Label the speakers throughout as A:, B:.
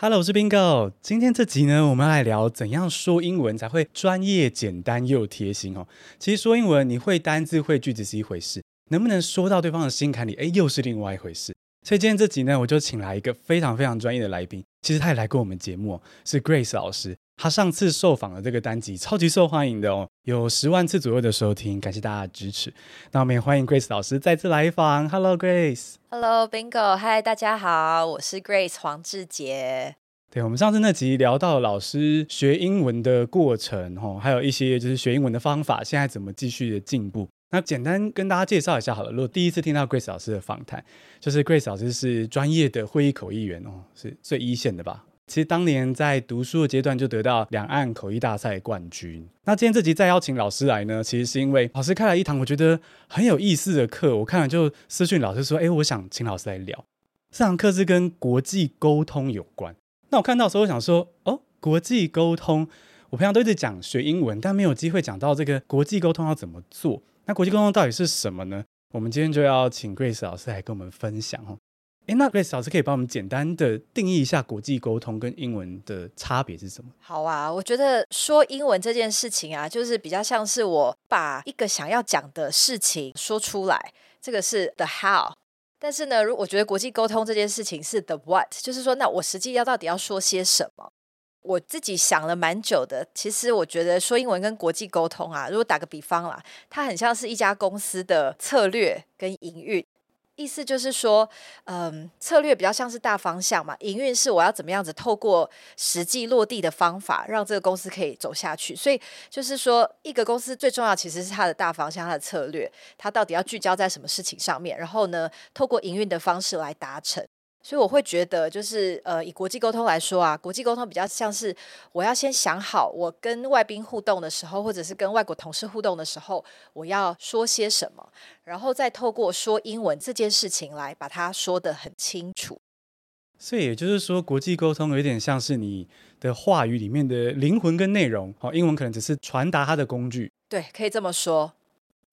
A: Hello，我是 Bingo。今天这集呢，我们要来聊怎样说英文才会专业、简单又贴心哦。其实说英文，你会单字、会句子是一回事，能不能说到对方的心坎里，哎，又是另外一回事。所以今天这集呢，我就请来一个非常非常专业的来宾。其实他也来过我们节目哦，是 Grace 老师。他上次受访的这个单集超级受欢迎的哦，有十万次左右的收听，感谢大家的支持。那我们也欢迎 Grace 老师再次来访。Hello Grace。
B: Hello Bingo。Hi，大家好，我是 Grace 黄智杰。
A: 对，我们上次那集聊到老师学英文的过程，哦，还有一些就是学英文的方法，现在怎么继续的进步。那简单跟大家介绍一下好了。如果第一次听到 Grace 老师的访谈，就是 Grace 老师是专业的会议口译员哦，是最一线的吧。其实当年在读书的阶段就得到两岸口译大赛冠军。那今天这集再邀请老师来呢，其实是因为老师开了一堂我觉得很有意思的课，我看了就私讯老师说，哎，我想请老师来聊。这堂课是跟国际沟通有关。那我看到的时候，我想说，哦，国际沟通，我平常都一直讲学英文，但没有机会讲到这个国际沟通要怎么做。那国际沟通到底是什么呢？我们今天就要请 Grace 老师来跟我们分享哦。诶，那 Grace 老师可以帮我们简单的定义一下国际沟通跟英文的差别是什么？
B: 好啊，我觉得说英文这件事情啊，就是比较像是我把一个想要讲的事情说出来，这个是 the how。但是呢，如果我觉得国际沟通这件事情是 the what，就是说，那我实际要到底要说些什么？我自己想了蛮久的。其实我觉得说英文跟国际沟通啊，如果打个比方啦，它很像是一家公司的策略跟营运。意思就是说，嗯，策略比较像是大方向嘛，营运是我要怎么样子透过实际落地的方法，让这个公司可以走下去。所以就是说，一个公司最重要其实是它的大方向，它的策略，它到底要聚焦在什么事情上面，然后呢，透过营运的方式来达成。所以我会觉得，就是呃，以国际沟通来说啊，国际沟通比较像是我要先想好，我跟外宾互动的时候，或者是跟外国同事互动的时候，我要说些什么，然后再透过说英文这件事情来把它说得很清楚。
A: 所以也就是说，国际沟通有点像是你的话语里面的灵魂跟内容。好，英文可能只是传达它的工具。
B: 对，可以这么说。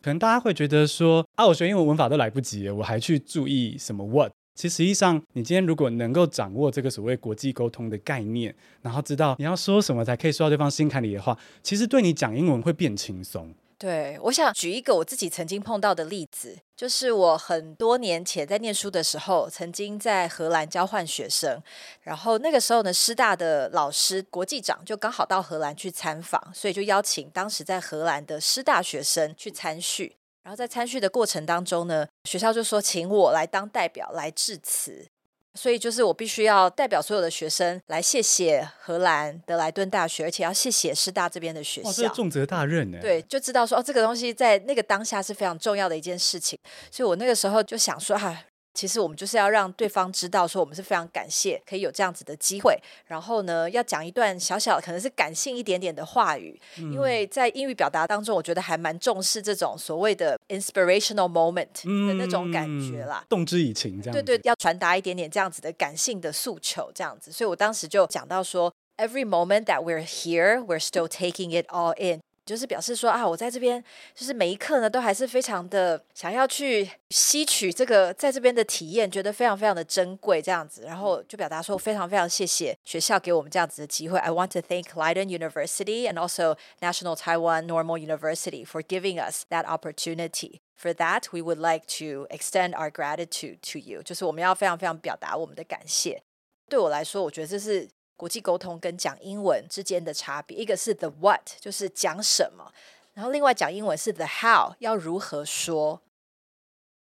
A: 可能大家会觉得说，啊，我学英文文法都来不及了，我还去注意什么 what？其实实际上，你今天如果能够掌握这个所谓国际沟通的概念，然后知道你要说什么才可以说到对方心坎里的话，其实对你讲英文会变轻松。
B: 对，我想举一个我自己曾经碰到的例子，就是我很多年前在念书的时候，曾经在荷兰交换学生，然后那个时候呢，师大的老师国际长就刚好到荷兰去参访，所以就邀请当时在荷兰的师大学生去参叙。然后在参叙的过程当中呢，学校就说请我来当代表来致辞，所以就是我必须要代表所有的学生来谢谢荷兰德莱顿大学，而且要谢谢师大这边的学校。哇，
A: 这重责大任呢。
B: 对，就知道说哦，这个东西在那个当下是非常重要的一件事情，所以我那个时候就想说哈。啊其实我们就是要让对方知道，说我们是非常感谢可以有这样子的机会。然后呢，要讲一段小小可能是感性一点点的话语，嗯、因为在英语表达当中，我觉得还蛮重视这种所谓的 inspirational moment 的那种感觉啦，
A: 嗯、动之以情这样。
B: 对对，要传达一点点这样子的感性的诉求，这样子。所以我当时就讲到说，Every moment that we're here, we're still taking it all in. 就是表示说啊，我在这边，就是每一刻呢，都还是非常的想要去吸取这个在这边的体验，觉得非常非常的珍贵这样子。然后就表达说，非常非常谢谢学校给我们这样子的机会。I want to thank Leiden University and also National Taiwan Normal University for giving us that opportunity. For that, we would like to extend our gratitude to you. 就是我们要非常非常表达我们的感谢。对我来说，我觉得这是。 国际沟通跟讲英文之间的差别，一个是 the what，就是讲什么，然后另外讲英文是 the how，要如何说。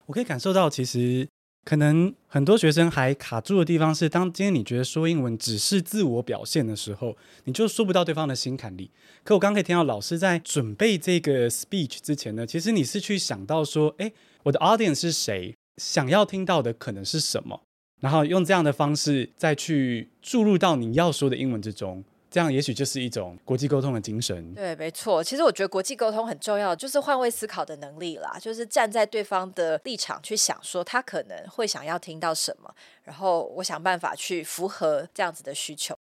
A: 我可以感受到，其实可能很多学生还卡住的地方是，当今天你觉得说英文只是自我表现的时候，你就说不到对方的心坎里。可我刚可以听到老师在准备这个 speech 之前呢，其实你是去想到说，诶，我的 audience 是谁，想要听到的可能是什么。然后用这样的方式再去注入到你要说的英文之中，这样也许就是一种国际沟通的精神。
B: 对，没错。其实我觉得国际沟通很重要，就是换位思考的能力啦，就是站在对方的立场去想，说他可能会想要听到什么，然后我想办法去符合这样子的需求。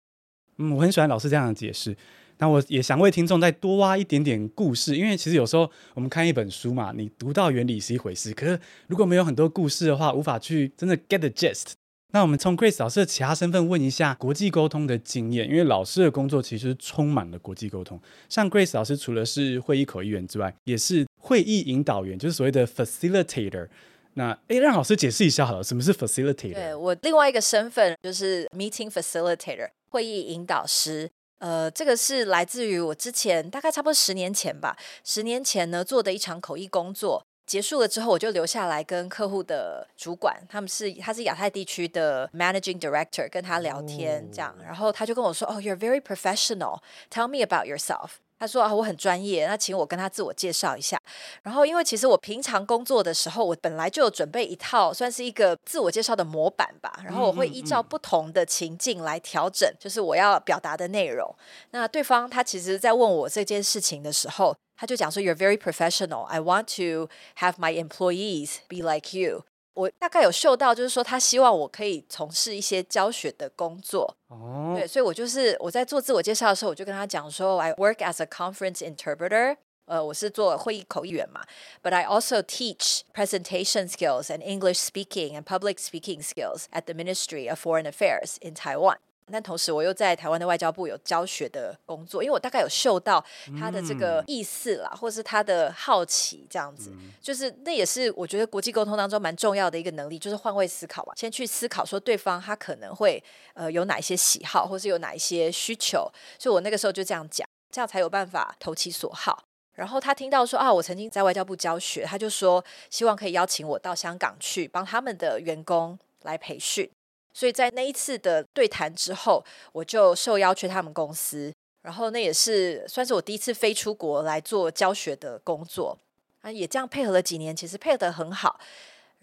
A: 嗯，我很喜欢老师这样的解释。那我也想为听众再多挖一点点故事，因为其实有时候我们看一本书嘛，你读到原理是一回事，可是如果没有很多故事的话，无法去真的 get the gist。那我们从 Grace 老师的其他身份问一下国际沟通的经验，因为老师的工作其实充满了国际沟通。像 Grace 老师除了是会议口译员之外，也是会议引导员，就是所谓的 facilitator。那哎，让老师解释一下好了，什么是 facilitator？
B: 对，我另外一个身份就是 meeting facilitator，会议引导师。呃，这个是来自于我之前大概差不多十年前吧，十年前呢做的一场口译工作。结束了之后，我就留下来跟客户的主管，他们是他是亚太地区的 managing director，跟他聊天这样，然后他就跟我说：“哦，you're very professional. Tell me about yourself.” 他说啊，我很专业，那请我跟他自我介绍一下。然后，因为其实我平常工作的时候，我本来就有准备一套，算是一个自我介绍的模板吧。然后我会依照不同的情境来调整，就是我要表达的内容。那对方他其实在问我这件事情的时候，他就讲说：“You're very professional. I want to have my employees be like you.” 我大概有嗅到，就是说他希望我可以从事一些教学的工作。哦，对，所以我就是我在做自我介绍的时候，我就跟他讲说，I work as a conference interpreter。呃，我是做会议口译员嘛，But I also teach presentation skills and English speaking and public speaking skills at the Ministry of Foreign Affairs in Taiwan。 但同时，我又在台湾的外交部有教学的工作，因为我大概有嗅到他的这个意思啦，嗯、或是他的好奇这样子，嗯、就是那也是我觉得国际沟通当中蛮重要的一个能力，就是换位思考吧，先去思考说对方他可能会呃有哪一些喜好，或是有哪一些需求，所以我那个时候就这样讲，这样才有办法投其所好。然后他听到说啊，我曾经在外交部教学，他就说希望可以邀请我到香港去帮他们的员工来培训。所以在那一次的对谈之后，我就受邀去他们公司，然后那也是算是我第一次飞出国来做教学的工作啊，也这样配合了几年，其实配合得很好。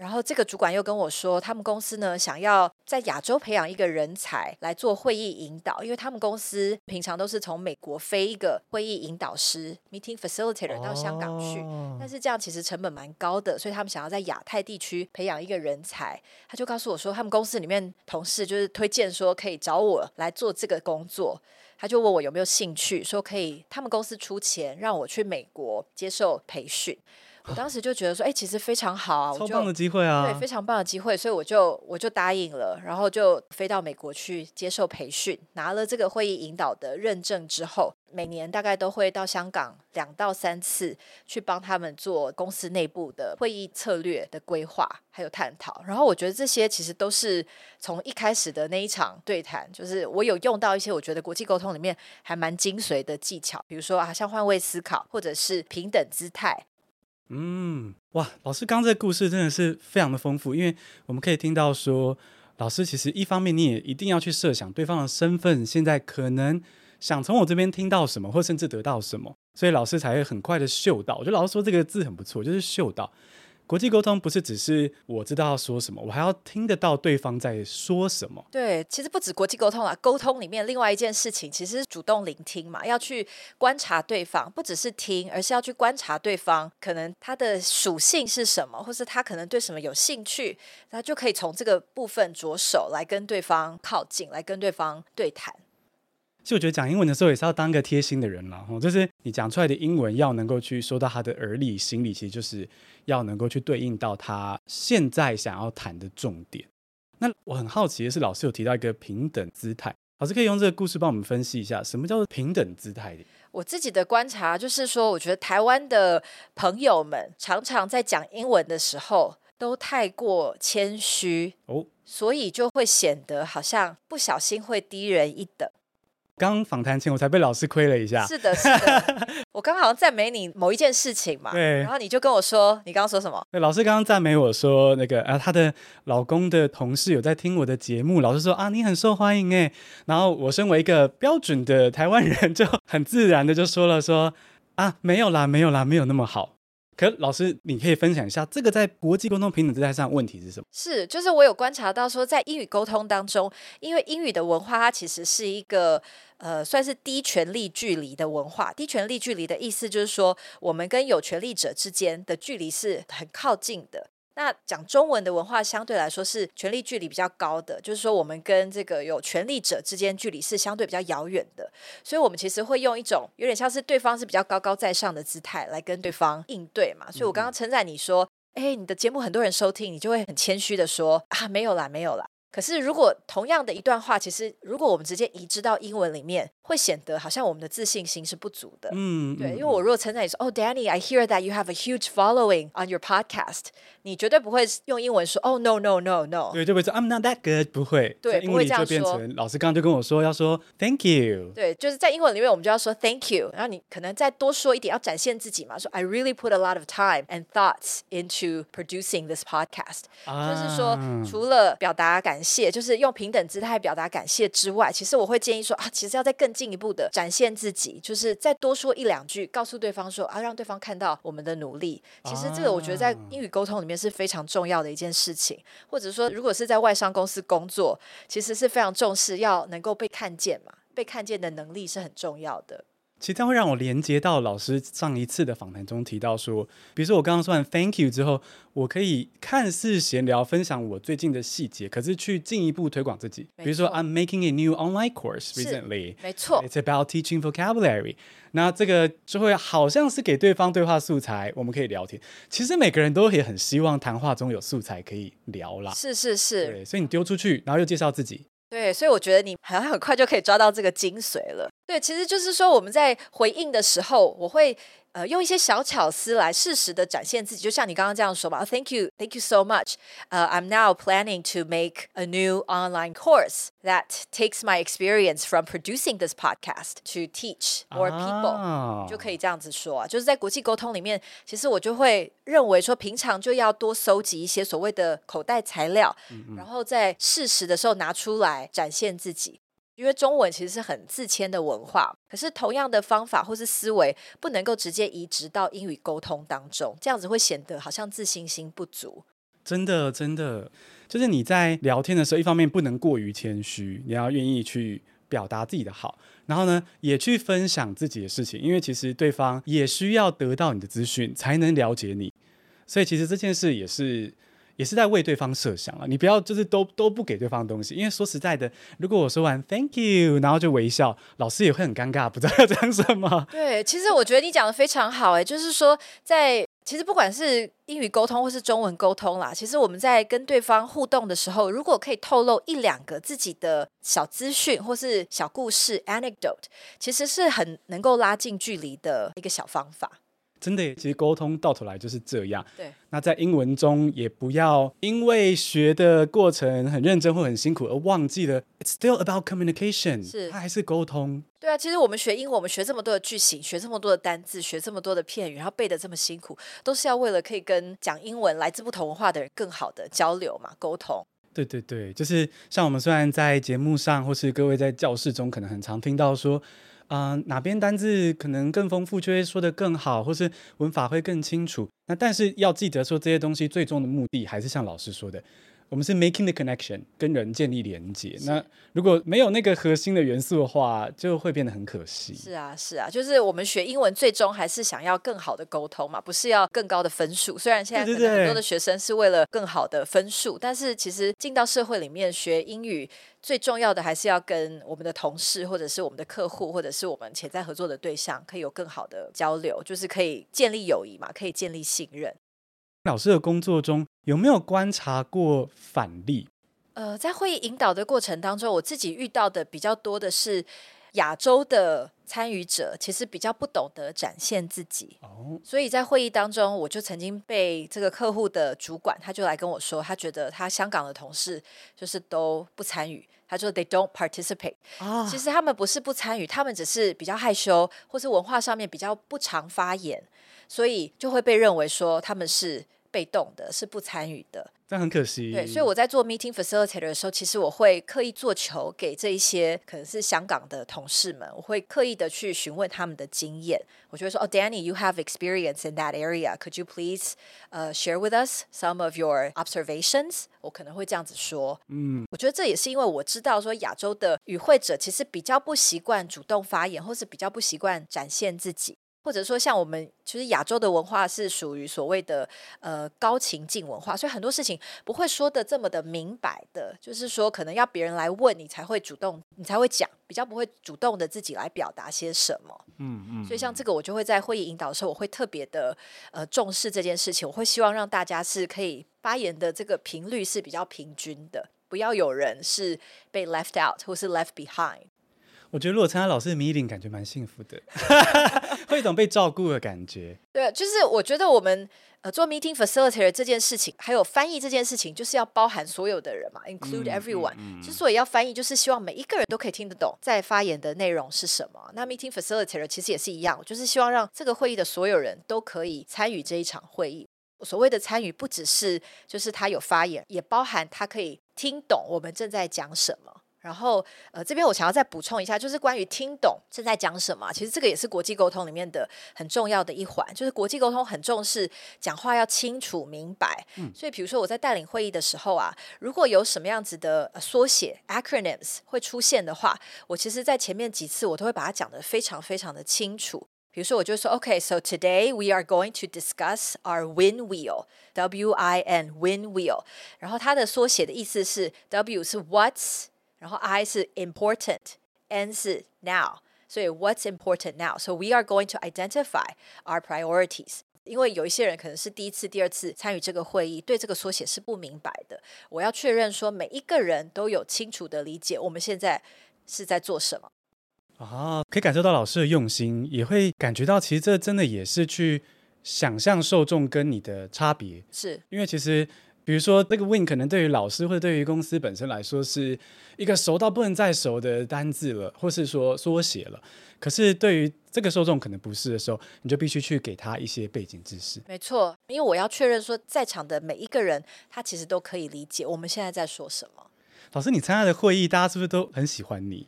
B: 然后这个主管又跟我说，他们公司呢想要在亚洲培养一个人才来做会议引导，因为他们公司平常都是从美国飞一个会议引导师 （meeting facilitator） 到香港去，但是这样其实成本蛮高的，所以他们想要在亚太地区培养一个人才。他就告诉我说，他们公司里面同事就是推荐说可以找我来做这个工作，他就问我有没有兴趣，说可以他们公司出钱让我去美国接受培训。我当时就觉得说，哎、欸，其实非常好啊，
A: 超棒的机会啊，
B: 对，非常棒的机会，所以我就我就答应了，然后就飞到美国去接受培训，拿了这个会议引导的认证之后，每年大概都会到香港两到三次，去帮他们做公司内部的会议策略的规划还有探讨。然后我觉得这些其实都是从一开始的那一场对谈，就是我有用到一些我觉得国际沟通里面还蛮精髓的技巧，比如说啊，像换位思考，或者是平等姿态。
A: 嗯，哇，老师刚这个故事真的是非常的丰富，因为我们可以听到说，老师其实一方面你也一定要去设想对方的身份，现在可能想从我这边听到什么，或甚至得到什么，所以老师才会很快的嗅到。我觉得老师说这个字很不错，就是嗅到。国际沟通不是只是我知道要说什么，我还要听得到对方在说什么。
B: 对，其实不止国际沟通啊，沟通里面另外一件事情，其实是主动聆听嘛，要去观察对方，不只是听，而是要去观察对方，可能他的属性是什么，或是他可能对什么有兴趣，那就可以从这个部分着手来跟对方靠近，来跟对方对谈。
A: 其实我觉得讲英文的时候也是要当个贴心的人了，就是你讲出来的英文要能够去说到他的耳里、心里，其实就是要能够去对应到他现在想要谈的重点。那我很好奇的是，老师有提到一个平等姿态，老师可以用这个故事帮我们分析一下，什么叫做平等姿态？
B: 我自己的观察就是说，我觉得台湾的朋友们常常在讲英文的时候都太过谦虚哦，所以就会显得好像不小心会低人一等。
A: 刚访谈前，我才被老师亏了一下。
B: 是的，是的，我刚好像赞美你某一件事情嘛，对，然后你就跟我说，你刚刚说什么？
A: 对，老师刚刚赞美我说，那个啊，她的老公的同事有在听我的节目，老师说啊，你很受欢迎哎，然后我身为一个标准的台湾人，就很自然的就说了说啊，没有啦，没有啦，没有那么好。可老师，你可以分享一下这个在国际沟通平等姿态上问题是什么？
B: 是，就是我有观察到说，在英语沟通当中，因为英语的文化它其实是一个呃，算是低权力距离的文化。低权力距离的意思就是说，我们跟有权力者之间的距离是很靠近的。那讲中文的文化相对来说是权力距离比较高的，就是说我们跟这个有权力者之间距离是相对比较遥远的，所以我们其实会用一种有点像是对方是比较高高在上的姿态来跟对方应对嘛。所以我刚刚称赞你说，哎，你的节目很多人收听，你就会很谦虚的说啊，没有啦，没有啦。可是，如果同样的一段话，其实如果我们直接移植到英文里面，会显得好像我们的自信心是不足的。
A: 嗯，
B: 对，
A: 嗯
B: 因为我如果称赞你说，哦，Danny，I hear that you have a huge following on your podcast，你绝对不会用英文说，哦，no，no，no，no。
A: 对，就会说 I'm not that good，不会。
B: 对，
A: 英文里就变成老师刚刚就跟我说要说 Thank you。
B: 对，就是在英文里面，我们就要说 Thank you，然后你可能再多说一点，要展现自己嘛，说 I really put a lot of time and thoughts into producing this podcast，
A: 啊，
B: 就是说除了表达感谢，就是用。平等姿态表达感谢之外，其实我会建议说啊，其实要再更进一步的展现自己，就是再多说一两句，告诉对方说啊，让对方看到我们的努力。其实这个我觉得在英语沟通里面是非常重要的一件事情，或者说如果是在外商公司工作，其实是非常重视要能够被看见嘛，被看见的能力是很重要的。
A: 其实这样会让我连接到老师上一次的访谈中提到说，比如说我刚刚说完 Thank you 之后，我可以看似闲聊分享我最近的细节，可是去进一步推广自己。比如说 I'm making a new online course recently，
B: 没错
A: ，It's about teaching vocabulary。那这个就会好像是给对方对话素材，我们可以聊天。其实每个人都也很希望谈话中有素材可以聊啦。
B: 是是是，
A: 对，所以你丢出去，然后又介绍自己。
B: 对，所以我觉得你好像很快就可以抓到这个精髓了。对，其实就是说我们在回应的时候，我会。呃，用一些小巧思来适时的展现自己，就像你刚刚这样说吧。Oh, thank you, thank you so much. 呃、uh, I'm now planning to make a new online course that takes my experience from producing this podcast to teach more people、啊。就可以这样子说啊，就是在国际沟通里面，其实我就会认为说，平常就要多搜集一些所谓的口袋材料，然后在适时的时候拿出来展现自己。因为中文其实是很自谦的文化，可是同样的方法或是思维不能够直接移植到英语沟通当中，这样子会显得好像自信心不足。
A: 真的，真的，就是你在聊天的时候，一方面不能过于谦虚，你要愿意去表达自己的好，然后呢，也去分享自己的事情，因为其实对方也需要得到你的资讯才能了解你，所以其实这件事也是。也是在为对方设想啊，你不要就是都都不给对方东西，因为说实在的，如果我说完 Thank you，然后就微笑，老师也会很尴尬，不知道要讲什么。
B: 对，其实我觉得你讲的非常好，哎，就是说在其实不管是英语沟通或是中文沟通啦，其实我们在跟对方互动的时候，如果可以透露一两个自己的小资讯或是小故事 anecdote，其实是很能够拉近距离的一个小方法。
A: 真的，其实沟通到头来就是这样。
B: 对，
A: 那在英文中也不要因为学的过程很认真或很辛苦而忘记了，It's still about communication。
B: 是，
A: 它还是沟通。
B: 对啊，其实我们学英文，我们学这么多的句型，学这么多的单字，学这么多的片语，然后背的这么辛苦，都是要为了可以跟讲英文来自不同文化的人更好的交流嘛，沟通。
A: 对对对，就是像我们虽然在节目上，或是各位在教室中，可能很常听到说。啊、哪边单字可能更丰富，就会说的更好，或是文法会更清楚。那但是要记得说，这些东西最终的目的还是像老师说的。我们是 making the connection，跟人建立连接。那如果没有那个核心的元素的话，就会变得很可惜。
B: 是啊，是啊，就是我们学英文最终还是想要更好的沟通嘛，不是要更高的分数。虽然现在可能很多的学生是为了更好的分数，对对对，但是其实进到社会里面学英语，最重要的还是要跟我们的同事，或者是我们的客户，或者是我们潜在合作的对象，可以有更好的交流，就是可以建立友谊嘛，可以建立信任。
A: 老师的工作中有没有观察过反例？
B: 呃，在会议引导的过程当中，我自己遇到的比较多的是亚洲的参与者，其实比较不懂得展现自己。哦，所以在会议当中，我就曾经被这个客户的主管，他就来跟我说，他觉得他香港的同事就是都不参与。他说 “They don't participate”。啊，其实他们不是不参与，他们只是比较害羞，或是文化上面比较不常发言。所以就会被认为说他们是被动的，是不参与的，
A: 但很可惜。
B: 对，所以我在做 meeting facilitator 的时候，其实我会刻意做球给这一些可能是香港的同事们，我会刻意的去询问他们的经验。我就会说：“哦，Danny，you have experience in that area. Could you please 呃、uh, share with us some of your observations？” 我可能会这样子说。嗯，我觉得这也是因为我知道说亚洲的与会者其实比较不习惯主动发言，或是比较不习惯展现自己。或者说，像我们其实亚洲的文化是属于所谓的呃高情境文化，所以很多事情不会说的这么的明白的，就是说可能要别人来问你才会主动，你才会讲，比较不会主动的自己来表达些什么。嗯嗯。所以像这个，我就会在会议引导的时候，我会特别的呃重视这件事情，我会希望让大家是可以发言的这个频率是比较平均的。不要有人是被 left out 或是 left behind。
A: 我觉得如果参加老师的 meeting，感觉蛮幸福的，会有一种被照顾的感觉。
B: 对，就是我觉得我们呃做 meeting facilitator 这件事情，还有翻译这件事情，就是要包含所有的人嘛，include everyone。之所以要翻译，就是希望每一个人都可以听得懂在发言的内容是什么。那 meeting facilitator 其实也是一样，就是希望让这个会议的所有人都可以参与这一场会议。所谓的参与，不只是就是他有发言，也包含他可以听懂我们正在讲什么。然后，呃，这边我想要再补充一下，就是关于听懂正在讲什么。其实这个也是国际沟通里面的很重要的一环，就是国际沟通很重视讲话要清楚明白。嗯，所以比如说我在带领会议的时候啊，如果有什么样子的缩写 acronyms 会出现的话，我其实在前面几次我都会把它讲得非常非常的清楚。比如说，我就说，OK，so today we are going to discuss our win wheel，W-I-N win wheel。然后它的缩写的意思是 W 是 What's。然后 I 是 important，N 是 now，所以 What's important now？So we are going to identify our priorities。因为有一些人可能是第一次、第二次参与这个会议，对这个缩写是不明白的。我要确认说每一个人都有清楚的理解，我们现在是在做什么。
A: 啊，可以感受到老师的用心，也会感觉到其实这真的也是去想象受众跟你的差别。
B: 是
A: 因为其实。比如说，那个 win 可能对于老师或者对于公司本身来说是一个熟到不能再熟的单字了，或是说缩写了。可是对于这个受众可能不是的时候，你就必须去给他一些背景知识。
B: 没错，因为我要确认说，在场的每一个人他其实都可以理解我们现在在说什么。
A: 老师，你参加的会议，大家是不是都很喜欢你？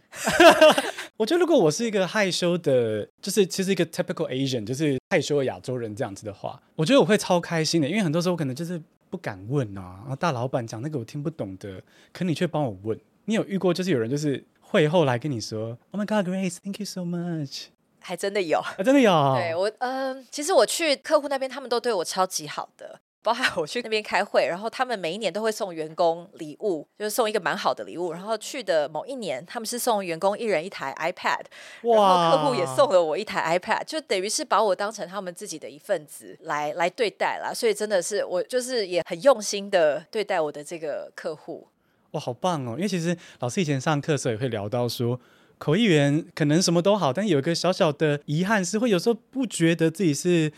A: 我觉得如果我是一个害羞的，就是其实一个 typical Asian，就是害羞的亚洲人这样子的话，我觉得我会超开心的，因为很多时候我可能就是。不敢问啊，然后大老板讲那个我听不懂的，可你却帮我问。你有遇过就是有人就是会后来跟你说，Oh my God, Grace, thank you so much，
B: 还真的有，
A: 啊、真的有。
B: 对我，嗯、呃，其实我去客户那边，他们都对我超级好的。包含我去那边开会，然后他们每一年都会送员工礼物，就是送一个蛮好的礼物。然后去的某一年，他们是送员工一人一台 iPad，哇，然后客户也送了我一台 iPad，就等于是把我当成他们自己的一份子来来对待啦。所以真的是我就是也很用心的对待我的这个客户。
A: 哇，好棒哦！因为其实老师以前上课的时候也会聊到说，口译员可能什么都好，但有一个小小的遗憾是会有时候不觉得自己是。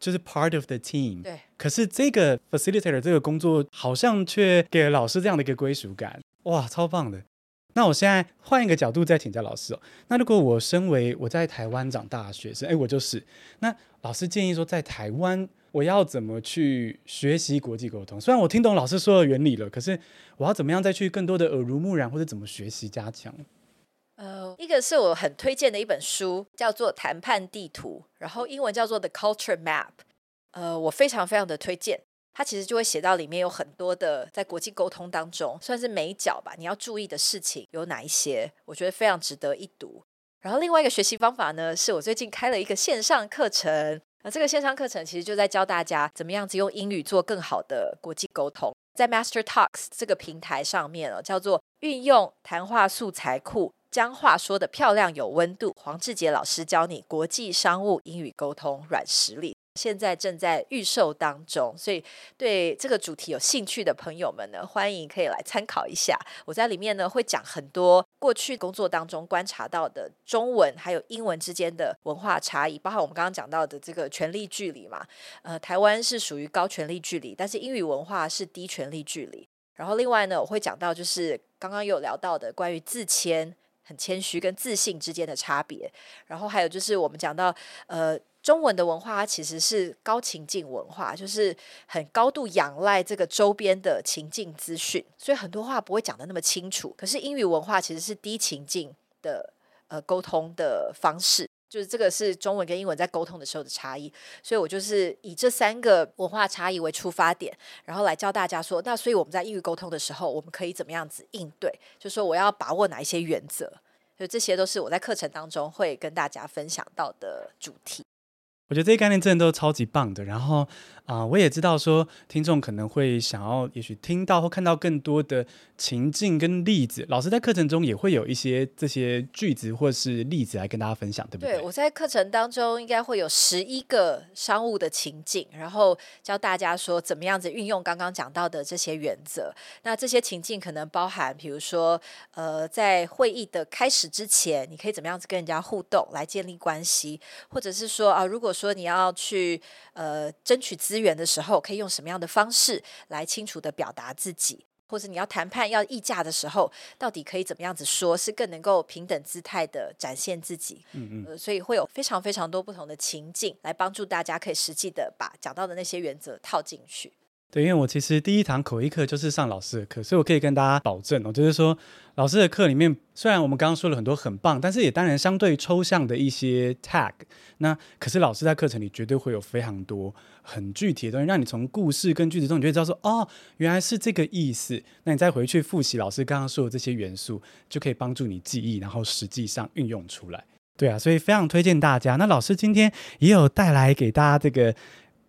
A: 就是 part of the team，
B: 对。
A: 可是这个 facilitator 这个工作好像却给了老师这样的一个归属感，哇，超棒的。那我现在换一个角度再请教老师哦。那如果我身为我在台湾长大的学生，哎，我就是。那老师建议说，在台湾我要怎么去学习国际沟通？虽然我听懂老师说的原理了，可是我要怎么样再去更多的耳濡目染，或者怎么学习加强？
B: 呃，一个是我很推荐的一本书，叫做《谈判地图》，然后英文叫做《The Culture Map》。呃，我非常非常的推荐。它其实就会写到里面有很多的在国际沟通当中，算是眉角吧，你要注意的事情有哪一些？我觉得非常值得一读。然后另外一个学习方法呢，是我最近开了一个线上课程。那这个线上课程其实就在教大家怎么样子用英语做更好的国际沟通。在 Master Talks 这个平台上面哦，叫做运用谈话素材库。将话说得漂亮有温度，黄志杰老师教你国际商务英语沟通软实力，现在正在预售当中，所以对这个主题有兴趣的朋友们呢，欢迎可以来参考一下。我在里面呢会讲很多过去工作当中观察到的中文还有英文之间的文化差异，包括我们刚刚讲到的这个权力距离嘛，呃，台湾是属于高权力距离，但是英语文化是低权力距离。然后另外呢，我会讲到就是刚刚有聊到的关于自谦。很谦虚跟自信之间的差别，然后还有就是我们讲到，呃，中文的文化它其实是高情境文化，就是很高度仰赖这个周边的情境资讯，所以很多话不会讲的那么清楚。可是英语文化其实是低情境的呃沟通的方式。就是这个是中文跟英文在沟通的时候的差异，所以我就是以这三个文化差异为出发点，然后来教大家说，那所以我们在英语沟通的时候，我们可以怎么样子应对？就说我要把握哪一些原则？就这些都是我在课程当中会跟大家分享到的主题。
A: 我觉得这些概念真的都超级棒的。然后啊、我也知道说听众可能会想要，也许听到或看到更多的情境跟例子。老师在课程中也会有一些这些句子或是例子来跟大家分享，对不对？
B: 对，我在课程当中应该会有十一个商务的情境，然后教大家说怎么样子运用刚刚讲到的这些原则。那这些情境可能包含，比如说呃，在会议的开始之前，你可以怎么样子跟人家互动来建立关系，或者是说啊，如果说你要去呃争取资的时候，可以用什么样的方式来清楚的表达自己，或者你要谈判要议价的时候，到底可以怎么样子说，是更能够平等姿态的展现自己。嗯嗯、呃，所以会有非常非常多不同的情境来帮助大家可以实际的把讲到的那些原则套进去。
A: 对，因为我其实第一堂口译课就是上老师的课，所以我可以跟大家保证哦，就是说老师的课里面，虽然我们刚刚说了很多很棒，但是也当然相对抽象的一些 tag，那可是老师在课程里绝对会有非常多很具体的东西，让你从故事跟句子中，你就会知道说，哦，原来是这个意思。那你再回去复习老师刚刚说的这些元素，就可以帮助你记忆，然后实际上运用出来。对啊，所以非常推荐大家。那老师今天也有带来给大家这个。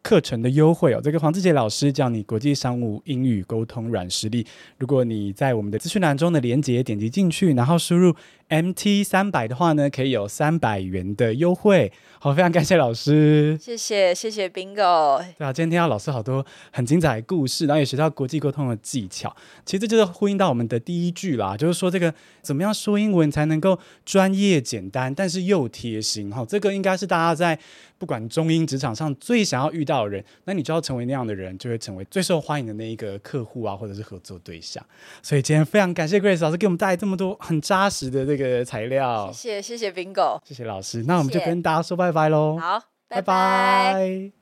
A: 课程的优惠哦，这个黄志杰老师教你国际商务英语沟通软实力。如果你在我们的资讯栏中的连接点击进去，然后输入 MT 三百的话呢，可以有三百元的优惠。好，非常感谢老师，
B: 谢谢谢谢 Bingo。
A: 对啊，今天听到老师好多很精彩的故事，然后也学到国际沟通的技巧。其实这就是呼应到我们的第一句啦，就是说这个怎么样说英文才能够专业简单，但是又贴心哈。这个应该是大家在不管中英职场上最想要遇到的人，那你就要成为那样的人，就会成为最受欢迎的那一个客户啊，或者是合作对象。所以今天非常感谢 Grace 老师给我们带来这么多很扎实的这个材料。
B: 谢谢谢谢 Bingo，
A: 谢谢老师。那我们就跟大家说拜拜喽。
B: 好，拜拜。
A: 拜拜。